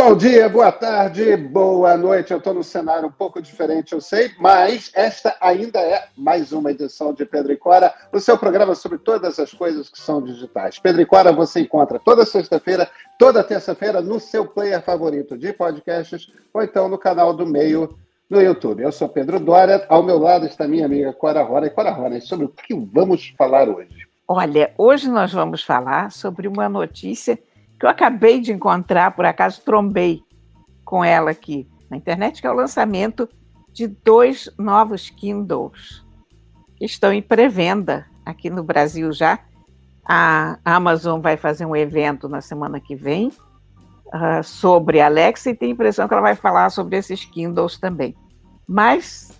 Bom dia, boa tarde, boa noite. Eu estou no cenário um pouco diferente, eu sei, mas esta ainda é mais uma edição de Pedro e Cora, o seu programa sobre todas as coisas que são digitais. Pedro e Cora você encontra toda sexta-feira, toda terça-feira no seu player favorito de podcasts ou então no canal do Meio no YouTube. Eu sou Pedro Dória, ao meu lado está minha amiga Cora Rora. E Cora Rora, sobre o que vamos falar hoje? Olha, hoje nós vamos falar sobre uma notícia que eu acabei de encontrar, por acaso trombei com ela aqui na internet, que é o lançamento de dois novos Kindles que estão em pré-venda aqui no Brasil já. A Amazon vai fazer um evento na semana que vem uh, sobre Alexa e tem a impressão que ela vai falar sobre esses Kindles também. Mas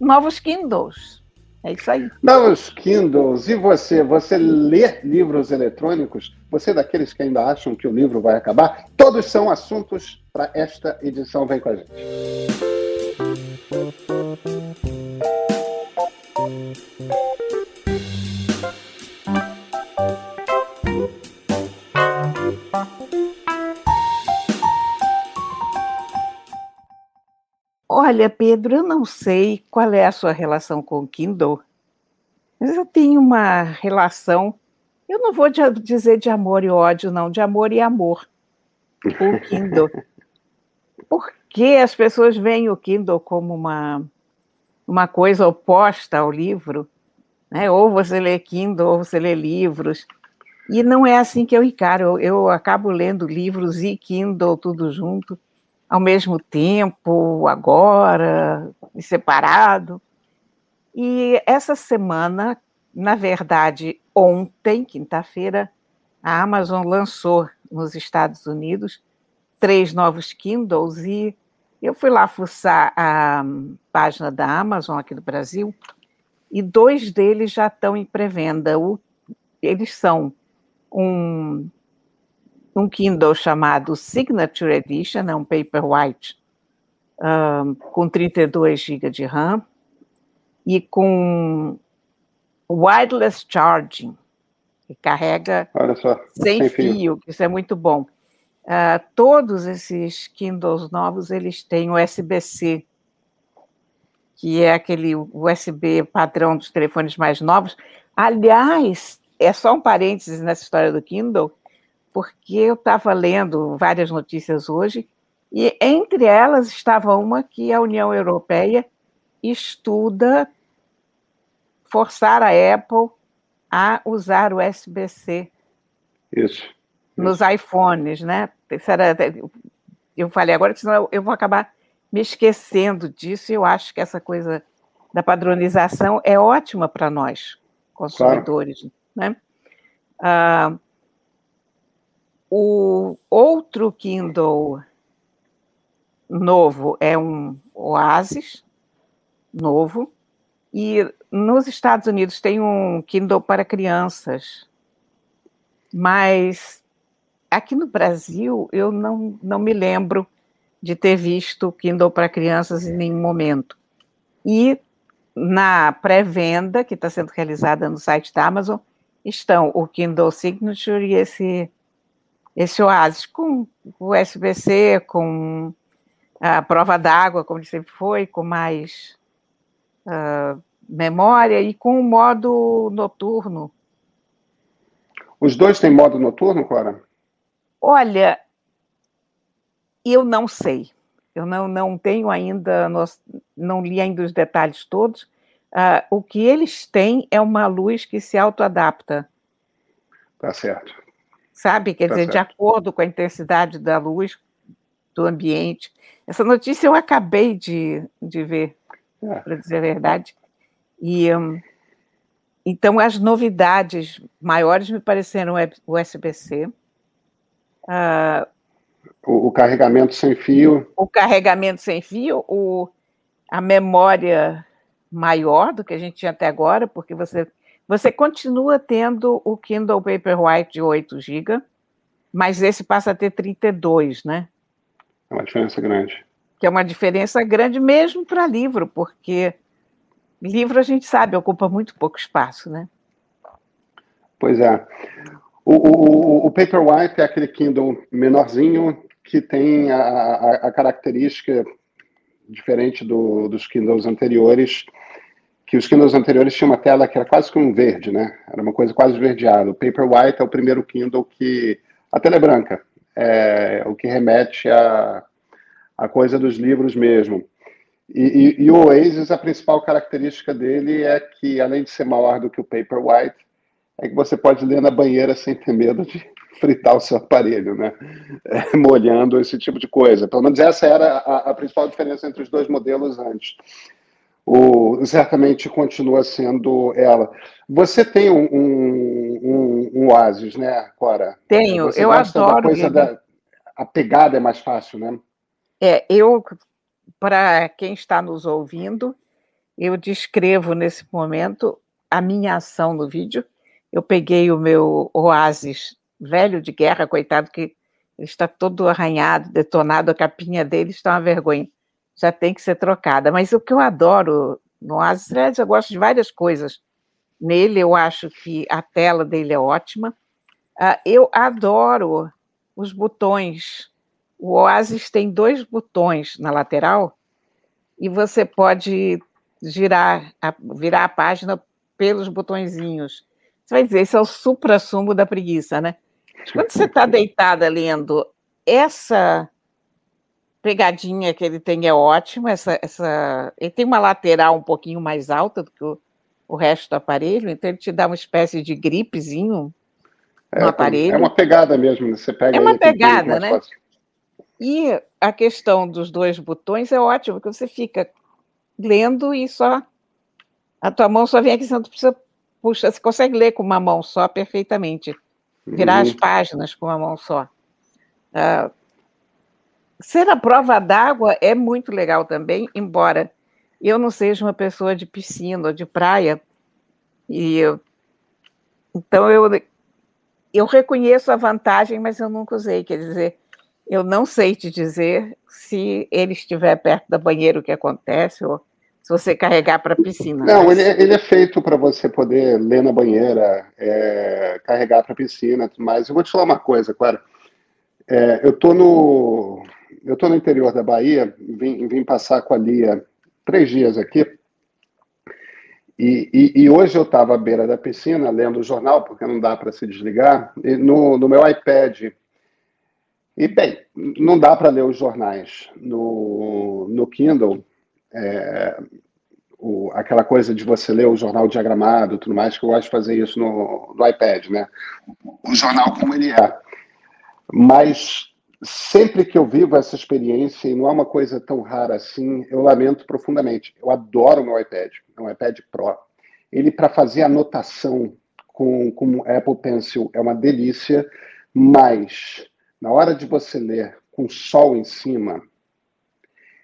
novos Kindles. É isso aí. Novos Kindles. E você? Você lê livros eletrônicos? Você é daqueles que ainda acham que o livro vai acabar? Todos são assuntos para esta edição. Vem com a gente. Olha, Pedro, eu não sei qual é a sua relação com o Kindle, mas eu tenho uma relação, eu não vou dizer de amor e ódio, não, de amor e amor com o Kindle. Porque as pessoas veem o Kindle como uma, uma coisa oposta ao livro, né? ou você lê Kindle, ou você lê livros. E não é assim que eu encaro. Eu, eu acabo lendo livros e Kindle tudo junto ao mesmo tempo, agora, separado. E essa semana, na verdade, ontem, quinta-feira, a Amazon lançou nos Estados Unidos três novos Kindles e eu fui lá fuçar a página da Amazon aqui do Brasil e dois deles já estão em pré-venda. Eles são um um Kindle chamado Signature Edition, é um Paperwhite um, com 32 GB de RAM e com wireless charging, que carrega só, sem, sem fio. fio, isso é muito bom. Uh, todos esses Kindles novos, eles têm USB-C, que é aquele USB padrão dos telefones mais novos. Aliás, é só um parênteses nessa história do Kindle, porque eu estava lendo várias notícias hoje, e entre elas estava uma que a União Europeia estuda forçar a Apple a usar o USB-C. Isso. Nos iPhones, né? Eu falei agora que senão eu vou acabar me esquecendo disso, e eu acho que essa coisa da padronização é ótima para nós, consumidores. Claro. Né? Ah, o outro Kindle novo é um Oasis novo. E nos Estados Unidos tem um Kindle para crianças. Mas aqui no Brasil eu não, não me lembro de ter visto Kindle para crianças em nenhum momento. E na pré-venda, que está sendo realizada no site da Amazon, estão o Kindle Signature e esse esse oásis com USB-C, com a prova d'água, como sempre foi, com mais uh, memória e com o modo noturno. Os dois têm modo noturno, Clara? Olha, eu não sei. Eu não, não tenho ainda, não li ainda os detalhes todos. Uh, o que eles têm é uma luz que se autoadapta. Tá certo sabe? Quer tá dizer, certo. de acordo com a intensidade da luz do ambiente. Essa notícia eu acabei de, de ver, é. para dizer a verdade. E um, então as novidades maiores me pareceram o USB-C. Uh, o, o, carregamento sem fio. O carregamento sem fio, o, a memória maior do que a gente tinha até agora, porque você você continua tendo o Kindle Paperwhite de 8 GB, mas esse passa a ter 32, né? É uma diferença grande. Que é uma diferença grande mesmo para livro, porque livro a gente sabe ocupa muito pouco espaço, né? Pois é. O, o, o Paperwhite é aquele Kindle menorzinho, que tem a, a, a característica diferente do, dos Kindles anteriores, que os Kindles anteriores tinham uma tela que era quase que um verde, né? Era uma coisa quase esverdeada. O Paperwhite é o primeiro Kindle que... A tela é branca, é o que remete a, a coisa dos livros mesmo. E, e, e, o Oasis, a principal característica dele é que, além de ser maior do que o Paperwhite, é que você pode ler na banheira sem ter medo de fritar o seu aparelho, né? É, molhando esse tipo de coisa. Pelo menos essa era a, a principal diferença entre os dois modelos antes. O, certamente continua sendo ela. Você tem um, um, um, um Oasis, né, Cora? Tenho, Você eu adoro. Da da, a pegada é mais fácil, né? É, eu, para quem está nos ouvindo, eu descrevo nesse momento a minha ação no vídeo. Eu peguei o meu Oasis velho de guerra, coitado, que está todo arranhado, detonado, a capinha dele está uma vergonha. Já tem que ser trocada. Mas o que eu adoro no Oasis, eu gosto de várias coisas. Nele, eu acho que a tela dele é ótima. Uh, eu adoro os botões. O Oasis tem dois botões na lateral e você pode girar, a, virar a página pelos botõezinhos. Você vai dizer, esse é o supra-sumo da preguiça, né? Quando você está deitada lendo, essa pegadinha que ele tem é ótima. Essa, essa, ele tem uma lateral um pouquinho mais alta do que o, o resto do aparelho, então ele te dá uma espécie de gripezinho é, no aparelho. É uma pegada mesmo, né? você pega. É uma pegada, né? Fácil. E a questão dos dois botões é ótimo, porque você fica lendo e só a tua mão só vem aqui, você não precisa puxa, você consegue ler com uma mão só perfeitamente virar as uhum. páginas com uma mão só. Uh, ser a prova d'água é muito legal também, embora eu não seja uma pessoa de piscina ou de praia, e eu, então eu, eu reconheço a vantagem, mas eu nunca usei, quer dizer, eu não sei te dizer se ele estiver perto da banheira o que acontece, ou se você carregar para a piscina. Não, mas... ele, é, ele, é feito para você poder ler na banheira, é, carregar para a piscina, mas eu vou te falar uma coisa, Clara. É, eu tô no eu tô no interior da Bahia, vim, vim passar com a Lia três dias aqui. E, e, e hoje eu estava à beira da piscina lendo o jornal, porque não dá para se desligar, no, no meu iPad. E, bem, não dá para ler os jornais no, no Kindle é, o, aquela coisa de você ler o jornal diagramado tudo mais, que eu gosto de fazer isso no, no iPad, né? O jornal como ele é. Mas sempre que eu vivo essa experiência, e não é uma coisa tão rara assim, eu lamento profundamente. Eu adoro o meu iPad, é um iPad Pro. Ele, para fazer anotação com, com Apple Pencil, é uma delícia, mas na hora de você ler com sol em cima,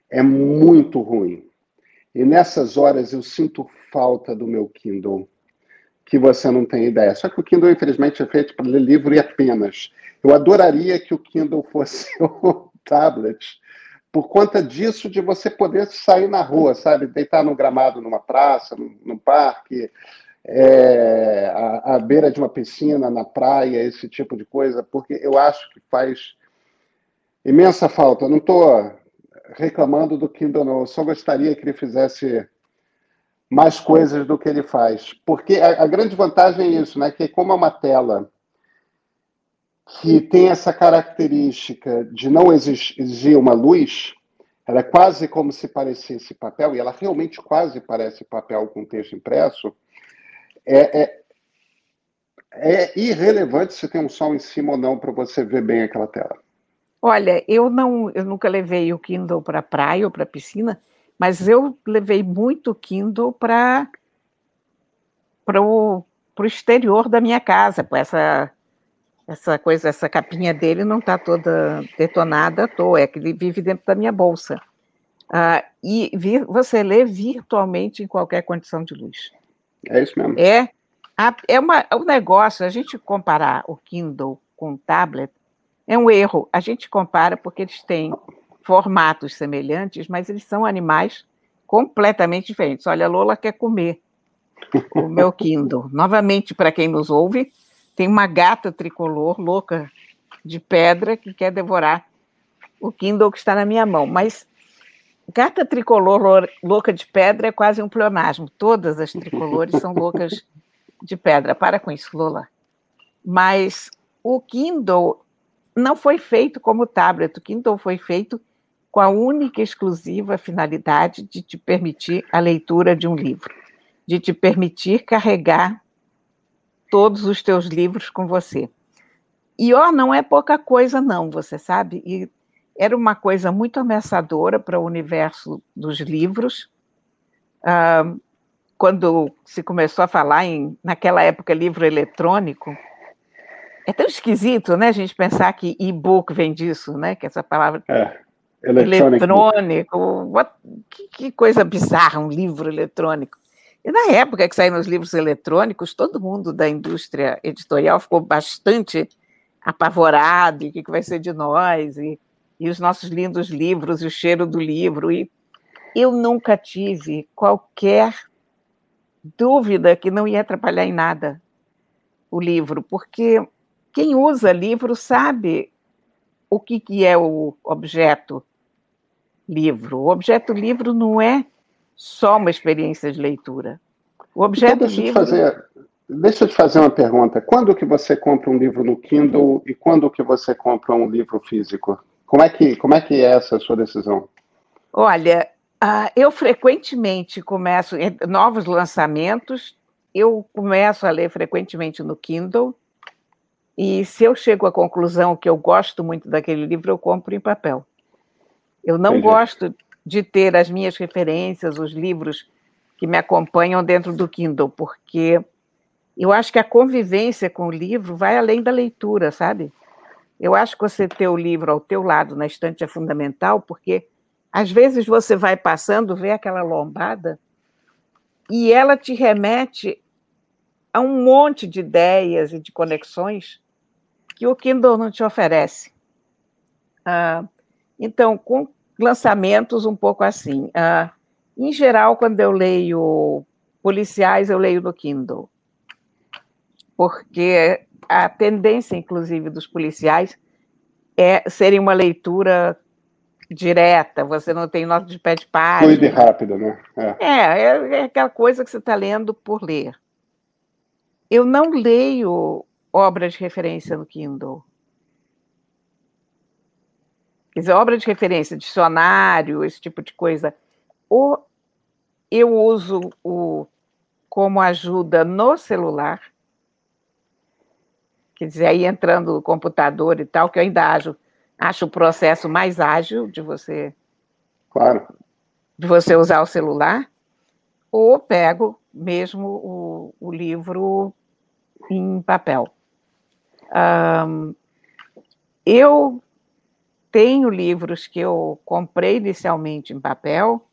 é muito ruim. E nessas horas eu sinto falta do meu Kindle, que você não tem ideia. Só que o Kindle, infelizmente, é feito para ler livro e apenas. Eu adoraria que o Kindle fosse o tablet, por conta disso, de você poder sair na rua, sabe? Deitar no gramado numa praça, num, parque, é, à, à beira de uma piscina, na praia, esse tipo de coisa, porque eu acho que faz imensa falta. Eu não estou reclamando do Kindle, não. Eu só gostaria que ele fizesse mais coisas do que ele faz. Porque a, a grande vantagem é isso, né? Que como é uma tela que tem essa característica de não exigir uma luz, ela é quase como se parecesse papel, e ela realmente quase parece papel com texto impresso, é, é, é irrelevante se tem um sol em cima ou não para você ver bem aquela tela. Olha, eu não, eu nunca levei o Kindle para praia ou para piscina, mas eu levei muito Kindle para para o exterior da minha casa, essa essa coisa, essa capinha dele não está toda detonada à toa, é que ele vive dentro da minha bolsa. Ah, e vir, você lê virtualmente em qualquer condição de luz. É isso mesmo. É, é uma, é um negócio, a gente comparar o Kindle com o tablet, é um erro. A gente compara porque eles têm formatos semelhantes, mas eles são animais completamente diferentes. Olha, a Lola quer comer o meu Kindle. Novamente, para quem nos ouve, tem uma gata tricolor louca de pedra que quer devorar o Kindle que está na minha mão, mas Gata tricolor louca de pedra é quase um pleonasmo. Todas as tricolores são loucas de pedra. Para com isso, Lola. Mas o Kindle não foi feito como tablet. O Kindle foi feito com a única e exclusiva finalidade de te permitir a leitura de um livro, de te permitir carregar todos os teus livros com você. E ó, não é pouca coisa, não, você sabe? E era uma coisa muito ameaçadora para o universo dos livros. Ah, quando se começou a falar em, naquela época, livro eletrônico, é tão esquisito, né, a gente pensar que e-book vem disso, né, que essa palavra é, eletrônico, what, que, que, coisa bizarra, um livro eletrônico. E na época que saíram os livros eletrônicos, todo mundo da indústria editorial ficou bastante apavorado, e o que, que vai ser de nós, e e os nossos lindos livros, e o cheiro do livro. E eu nunca tive qualquer dúvida que não ia atrapalhar em nada o livro, porque quem usa livro sabe o que, que é o objeto livro. O objeto livro não é só uma experiência de leitura. O objeto então, deixa livro. Fazer, deixa eu te fazer uma pergunta. Quando que você compra um livro no Kindle e quando que você compra um livro físico? Como é que, como é, que é essa sua decisão? Olha, uh, eu frequentemente começo novos lançamentos, eu começo a ler frequentemente no Kindle, e se eu chego à conclusão que eu gosto muito daquele livro, eu compro em papel. Eu não Entendi. gosto de ter as minhas referências, os livros que me acompanham dentro do Kindle, porque eu acho que a convivência com o livro vai além da leitura, sabe? Eu acho que você ter o livro ao teu lado na estante é fundamental, porque às vezes você vai passando, vê aquela lombada, e ela te remete a um monte de ideias e de conexões que o Kindle não te oferece. Ah, então, com lançamentos um pouco assim. Ah, em geral, quando eu leio policiais, eu leio no Kindle. Porque a tendência, inclusive, dos policiais é serem uma leitura direta, você não tem nota de pé de página. Fluida e rápida, né? É. É, é, é aquela coisa que você está lendo por ler. Eu não leio obras de referência no Kindle. Quer dizer, obra de referência, dicionário, esse tipo de coisa. Ou eu uso o como ajuda no celular, Quer dizer, aí entrando no computador e tal, que eu ainda acho, acho o processo mais ágil de você. Claro. De você usar o celular, ou pego mesmo o, o livro em papel. Um, eu tenho livros que eu comprei inicialmente em papel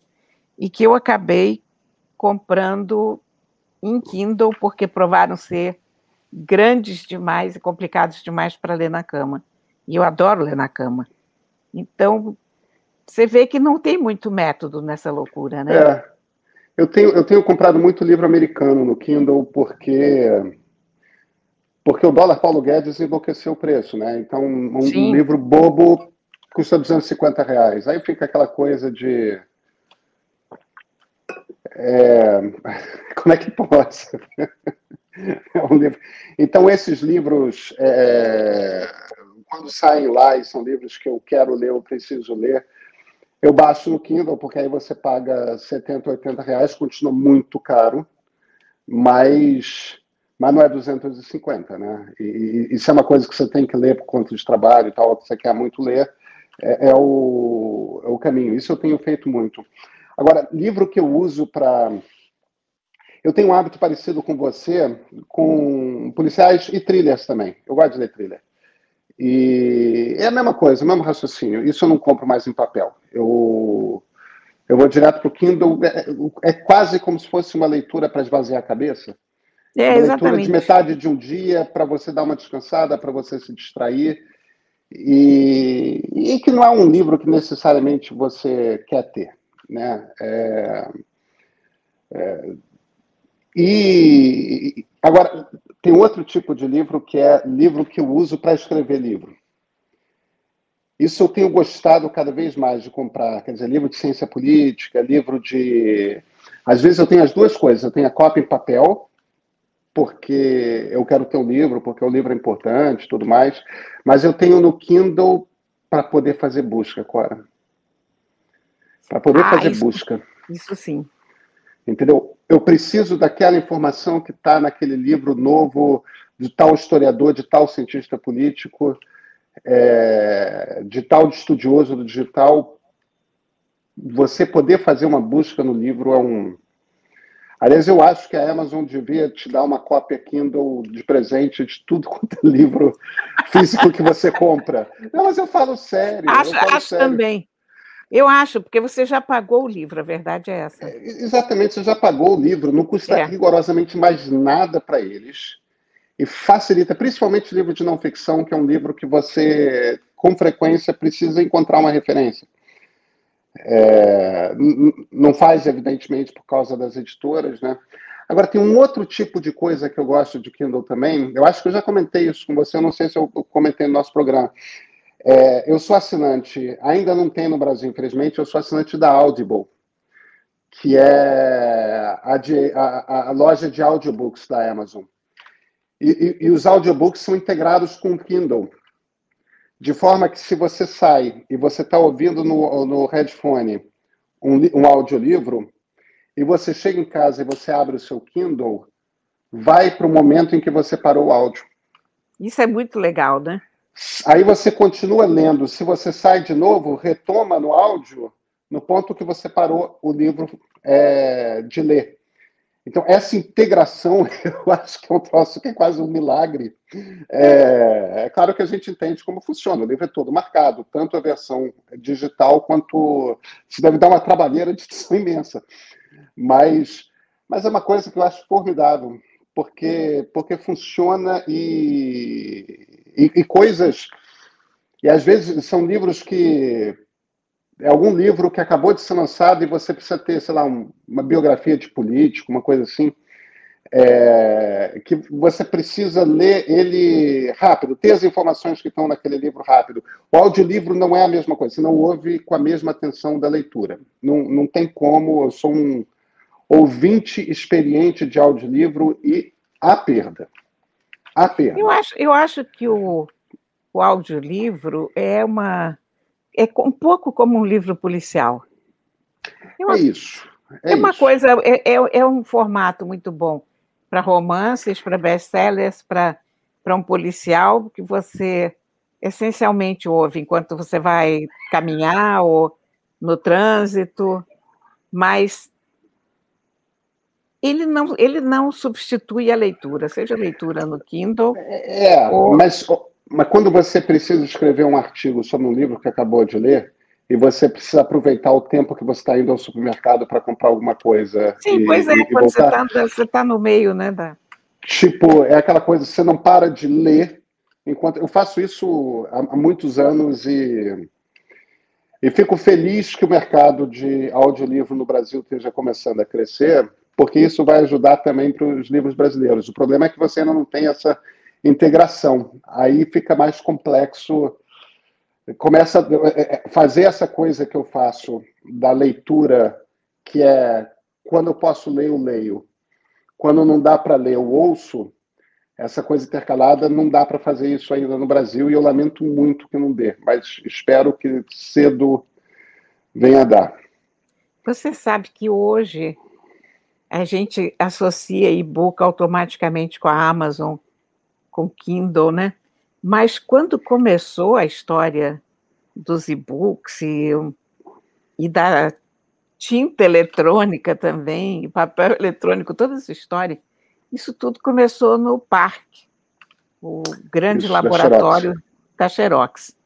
e que eu acabei comprando em Kindle porque provaram ser grandes demais e complicados demais para ler na cama. E eu adoro ler na cama. Então, você vê que não tem muito método nessa loucura, né? É. Eu tenho, eu tenho comprado muito livro americano no Kindle porque porque o dólar Paulo Guedes enlouqueceu o preço, né? Então, um, um livro bobo custa 250 reais. Aí fica aquela coisa de. É, como é que pode? É um livro. Então, esses livros, é, quando saem lá e são livros que eu quero ler, eu preciso ler, eu baixo no Kindle, porque aí você paga 70, 80 reais, continua muito caro, mas, mas não é 250, né? E, e isso é uma coisa que você tem que ler por conta de trabalho e tal, que você quer muito ler, é, é, o, é o caminho. Isso eu tenho feito muito. Agora, livro que eu uso para eu tenho um hábito parecido com você, com policiais e thrillers também. Eu gosto de ler thriller. E é a mesma coisa, o mesmo raciocínio. Isso eu não compro mais em papel. Eu, eu vou direto para o Kindle. É, é, quase como se fosse uma leitura para esvaziar a cabeça. É, uma exatamente. leitura de metade de um dia para você dar uma descansada, para você se distrair. E, e, que não é um livro que necessariamente você quer ter. Né? É, é, e agora tem outro tipo de livro que é livro que eu uso para escrever livro. Isso eu tenho gostado cada vez mais de comprar, quer dizer, livro de ciência política, livro de. Às vezes eu tenho as duas coisas, eu tenho a cópia em papel, porque eu quero ter um livro, porque o livro é importante tudo mais, mas eu tenho no Kindle para poder fazer busca, Cora. Para poder ah, fazer isso, busca. Isso sim. Entendeu? Eu preciso daquela informação que está naquele livro novo de tal historiador, de tal cientista político é, de tal estudioso do digital, você poder fazer uma busca no livro é um. Aliás, eu acho que a Amazon devia te dar uma cópia Kindle de presente de tudo quanto é livro físico que você compra. Não, mas eu falo sério. Acho, falo acho sério. também. Eu acho, porque você já pagou o livro, a verdade é essa. É, exatamente, você já pagou o livro, não custa é. rigorosamente mais nada para eles e facilita, principalmente livro de não ficção, que é um livro que você, com frequência, precisa encontrar uma referência. É, não faz, evidentemente, por causa das editoras, né? Agora, tem um outro tipo de coisa que eu gosto de Kindle também. Eu acho que eu já comentei isso com você, eu não sei se eu comentei no nosso programa. É, eu sou assinante, ainda não tem no Brasil, infelizmente, eu sou assinante da Audible, que é a, de, a, a loja de audiobooks da Amazon. E, e, e, os audiobooks são integrados com o Kindle. De forma que se você sai e você está ouvindo no, no headphone um, um audiolivro, e você chega em casa e você abre o seu Kindle, vai para o momento em que você parou o áudio. Isso é muito legal, né? Aí você continua lendo. Se você sai de novo, retoma no áudio no ponto que você parou o livro é, de ler. Então, essa integração, eu acho que é um troço que é quase um milagre. É, é, claro que a gente entende como funciona, o livro é todo marcado, tanto a versão digital quanto. Se deve dar uma trabalheira de edição imensa. Mas, mas é uma coisa que eu acho formidável, porque, porque funciona e, e, e coisas. E às vezes são livros que é algum livro que acabou de ser lançado e você precisa ter, sei lá, um, uma biografia de político, uma coisa assim, é, que você precisa ler ele rápido, ter as informações que estão naquele livro rápido. O audiolivro não é a mesma coisa, você não ouve com a mesma atenção da leitura. Não, não tem como, eu sou um ouvinte experiente de audiolivro e a perda. A perda. Eu acho, eu acho que o, o audiolivro é uma é um pouco como um livro policial. É, uma, é isso. É, é uma isso. coisa, é, é, é, um formato muito bom para romances, para best-sellers, para um policial que você essencialmente ouve enquanto você vai caminhar ou no trânsito, mas ele não, ele não substitui a leitura, seja a leitura no Kindle. É, ou... mas mas quando você precisa escrever um artigo sobre um livro que acabou de ler, e você precisa aproveitar o tempo que você está indo ao supermercado para comprar alguma coisa. Sim, e, pois é, e, quando você está tá no meio, né? Da... Tipo, é aquela coisa, você não para de ler enquanto. Eu faço isso há, há muitos anos e. E fico feliz que o mercado de audiolivro no Brasil esteja começando a crescer, porque isso vai ajudar também para os livros brasileiros. O problema é que você ainda não tem essa integração. Aí fica mais complexo. Começa a é, é, fazer essa coisa que eu faço da leitura, que é quando eu posso ler, eu leio. Quando não dá para ler, eu ouço. Essa coisa intercalada não dá para fazer isso ainda no Brasil e eu lamento muito que não dê, mas espero que cedo venha a dar. Você sabe que hoje a gente associa e-book automaticamente com a Amazon com Kindle, né? Mas quando começou a história dos e-books e, e da tinta eletrônica também, papel eletrônico, toda essa história, isso tudo começou no parque, o grande isso, laboratório da Xerox. da Xerox.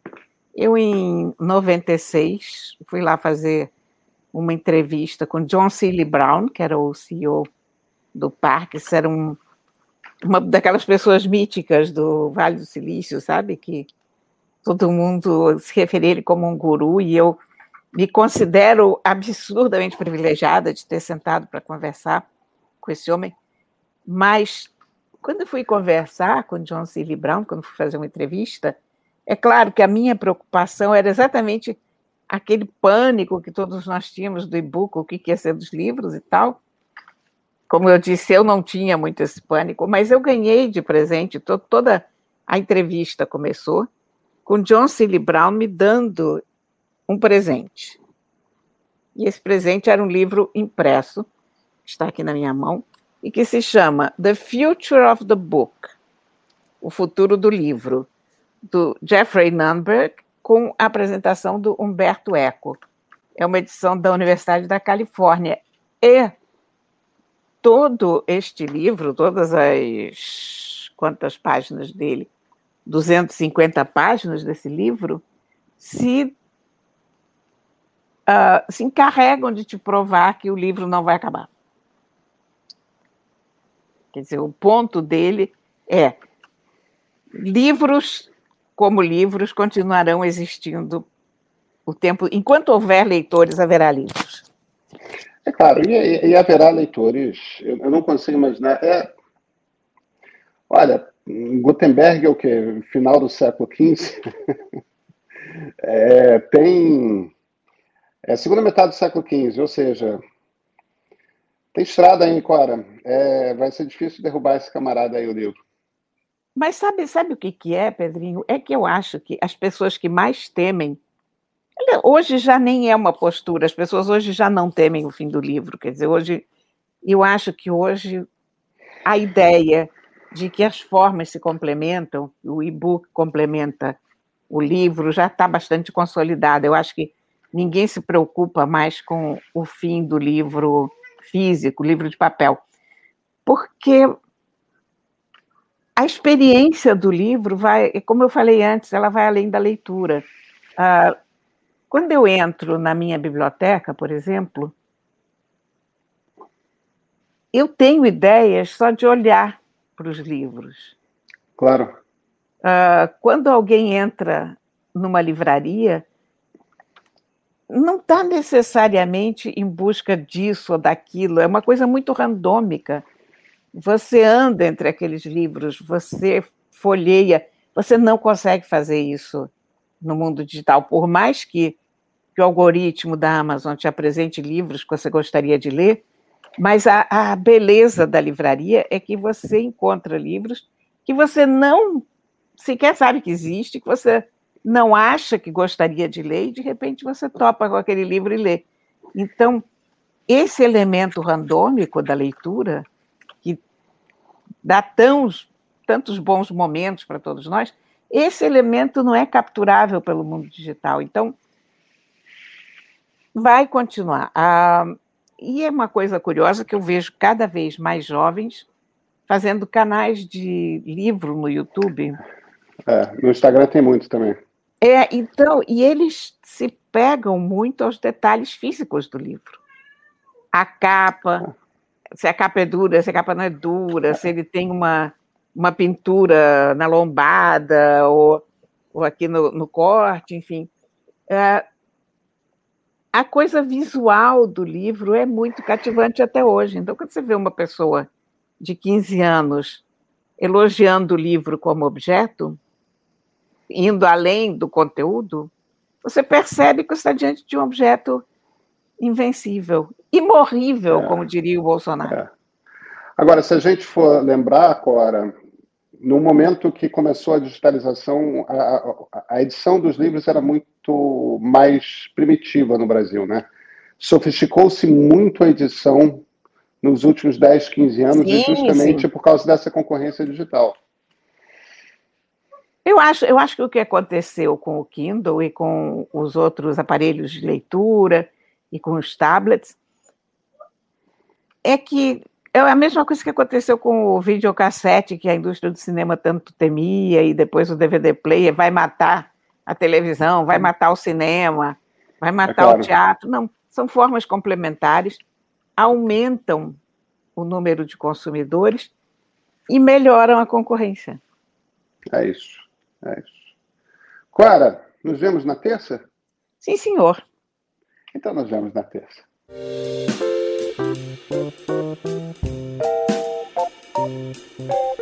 Eu, em 96, fui lá fazer uma entrevista com John Seeley Brown, que era o CEO do parque, isso era um uma daquelas pessoas míticas do Vale do Silício, sabe? Que todo mundo se refere ele como um guru, e eu me considero absurdamente privilegiada de ter sentado para conversar com esse homem. Mas, quando eu fui conversar com John C. Brown, quando fui fazer uma entrevista, É claro que a minha preocupação era exatamente aquele pânico que todos nós tínhamos do e-book, o que ia ser dos livros e tal. Como eu disse, eu não tinha muito esse pânico, mas eu ganhei de presente, to toda a entrevista começou com John C. Brown me dando um presente. E esse presente era um livro impresso, está aqui na minha mão, e que se chama The Future of the Book O Futuro do Livro, do Jeffrey Nunberg, com a apresentação do Humberto Eco. É uma edição da Universidade da Califórnia. E todo este livro, todas as quantas páginas dele, 250 páginas desse livro, se uh, se encarregam de te provar que o livro não vai acabar. Quer dizer, o ponto dele é livros como livros continuarão existindo o tempo enquanto houver leitores haverá livros. É claro, e, e haverá leitores. Eu, eu, não consigo imaginar. É, olha, Gutenberg é o que final do século XV. é, tem é segunda metade do século XV, ou seja, tem estrada aí, Cora. É, vai ser difícil derrubar esse camarada aí o livro. Mas sabe, sabe o que, que é, Pedrinho? É que eu acho que as pessoas que mais temem. Hoje já nem é uma postura, as pessoas hoje já não temem o fim do livro. Quer dizer, hoje. Eu acho que hoje a ideia de que as formas se complementam, o e-book complementa o livro, já está bastante consolidada. Eu acho que ninguém se preocupa mais com o fim do livro físico, livro de papel, porque a experiência do livro vai, como eu falei antes, ela vai além da leitura. Ah, quando eu entro na minha biblioteca, por exemplo, eu tenho ideias só de olhar para os livros. Claro. Uh, quando alguém entra numa livraria, não está necessariamente em busca disso ou daquilo, é uma coisa muito randômica. Você anda entre aqueles livros, você folheia, você não consegue fazer isso no mundo digital, por mais que, que o algoritmo da Amazon te apresente livros que você gostaria de ler, mas a, a beleza da livraria é que você encontra livros que você não sequer sabe que existe, que você não acha que gostaria de ler e de repente você topa com aquele livro e lê. Então, esse elemento randômico da leitura, que dá tantos bons momentos para todos nós, esse elemento não é capturável pelo mundo digital. Então, vai continuar. Ah, e é uma coisa curiosa que eu vejo cada vez mais jovens fazendo canais de livro no YouTube. É, no Instagram tem muito também. É, então, e eles se pegam muito aos detalhes físicos do livro. A capa, se a capa é dura, se a capa não é dura, se ele tem uma, uma pintura na lombada ou, ou aqui no, no corte, enfim. É, a coisa visual do livro é muito cativante até hoje. Então, quando você vê uma pessoa de 15 anos elogiando o livro como objeto, indo além do conteúdo, você percebe que está diante de um objeto invencível, imorrível, é, como diria o Bolsonaro. É. Agora, se a gente for lembrar, Cora, no momento que começou a digitalização, a, a, edição dos livros era muito mais primitiva no Brasil, né? Sofisticou-se muito a edição nos últimos 10, 15 anos, sim, justamente sim. por causa dessa concorrência digital. Eu acho, eu acho que o que aconteceu com o Kindle e com os outros aparelhos de leitura e com os tablets é que é a mesma coisa que aconteceu com o videocassete, que a indústria do cinema tanto temia, e depois o DVD player vai matar a televisão, vai matar o cinema, vai matar é claro. o teatro. Não, são formas complementares, aumentam o número de consumidores e melhoram a concorrência. É isso. É isso. Clara, nos vemos na terça? Sim, senhor. Então, nos vemos na terça. Thank you.